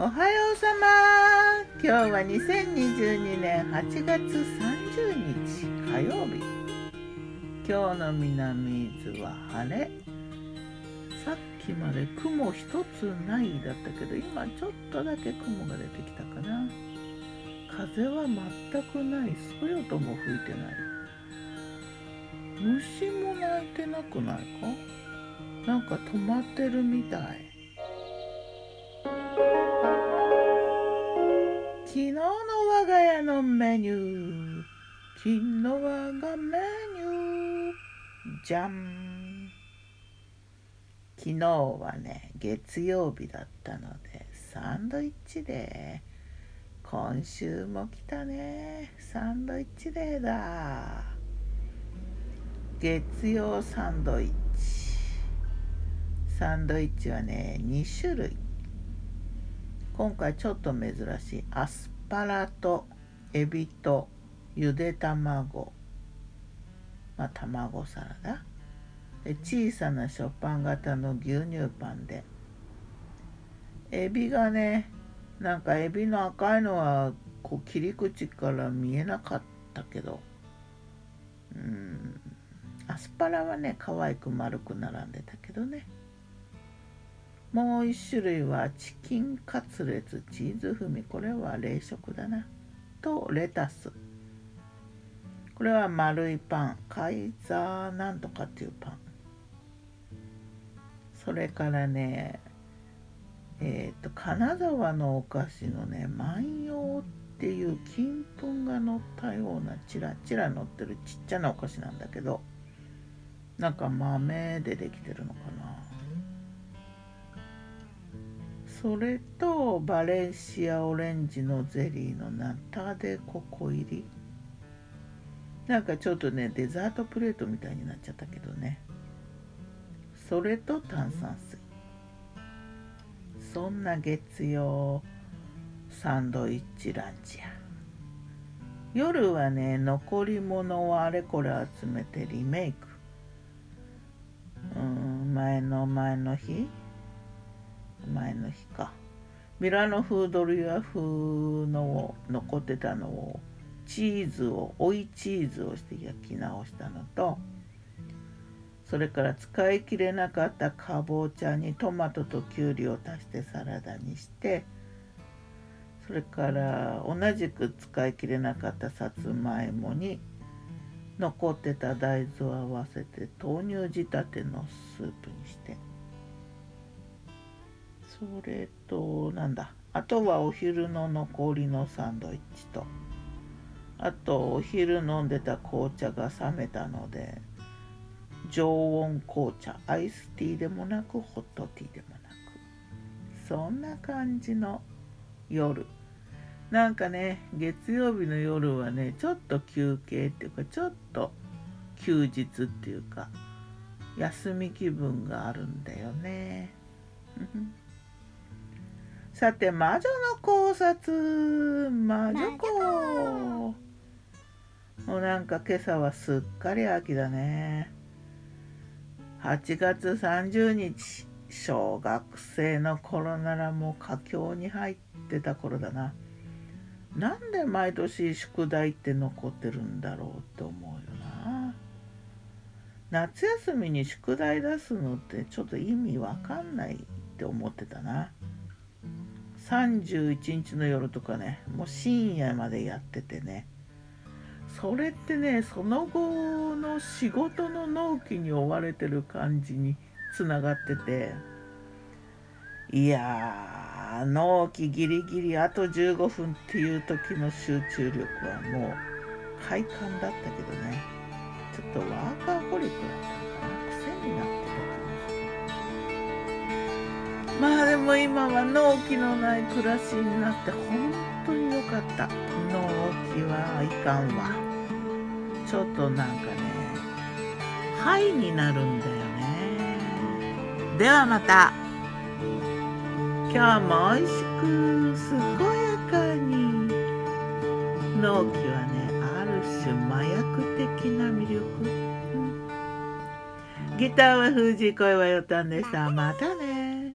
おはようさま。今日は2022年8月30日火曜日。今日の南伊豆は晴れ。さっきまで雲一つないだったけど今ちょっとだけ雲が出てきたかな。風は全くない。そよとも吹いてない。虫も鳴いてなくないか？なんか止まってるみたい。昨日の我が家のメニュー。昨日我がメニュー。じゃん昨日はね月曜日だったのでサンドイッチデー今週も来たね。サンドイッチデーだ。月曜サンドイッチ。サンドイッチはね2種類。今回ちょっと珍しい。アスパラとエビとゆで卵。まあ卵サラダ。小さな食パン型の牛乳パンで。エビがねなんかエビの赤いのはこう切り口から見えなかったけど。うん。アスパラはね可愛く丸く並んでたけどね。もう一種類はチキンカツレツチーズ風味。これは冷食だな。とレタス。これは丸いパン。カイザーなんとかっていうパン。それからねえっ、ー、と金沢のお菓子のね万葉っていう金粉が乗ったようなチラチラ乗ってるちっちゃなお菓子なんだけどなんか豆でできてるのかな。それとバレンシアオレンジのゼリーのナタデココ入り。なんかちょっとねデザートプレートみたいになっちゃったけどね。それと炭酸水。そんな月曜サンドイッチランチや。夜はね残り物をあれこれ集めてリメイク。うん前の前の日。前の日か。ミラノ風ドリア風の残ってたのをチーズを追いチーズをして焼き直したのとそれから使い切れなかったかぼちゃにトマトときゅうりを足してサラダにしてそれから同じく使い切れなかったさつまいもに残ってた大豆を合わせて豆乳仕立てのスープにして。それとなんだ？あとはお昼の残りのサンドイッチと。あとお昼飲んでた紅茶が冷めたので常温紅茶アイスティーでもなくホットティーでもなく。そんな感じの夜。なんかね月曜日の夜はねちょっと休憩っていうかちょっと休日っていうか休み気分があるんだよね。さて魔女の考察。魔女子。もうなんか今朝はすっかり秋だね。8月30日小学生の頃ならもう佳境に入ってた頃だな。なんで毎年宿題って残ってるんだろうって思うよな。夏休みに宿題出すのってちょっと意味わかんないって思ってたな31日の夜とかねもう深夜までやっててね。それってねその後の仕事の納期に追われてる感じにつながってて。いやー納期ギリギリあと15分っていう時の集中力はもう快感だったけどね。ちょっとワーカーホリックだったのかな。癖になってまあでも今は納期のない暮らしになって本当に良かった。納期はいかんわ。ちょっとなんかねハイになるんだよね。ではまた。今日も美味しく健やかに。納期はねある種麻薬的な魅力。ギターは藤井声はよたんでした。またね。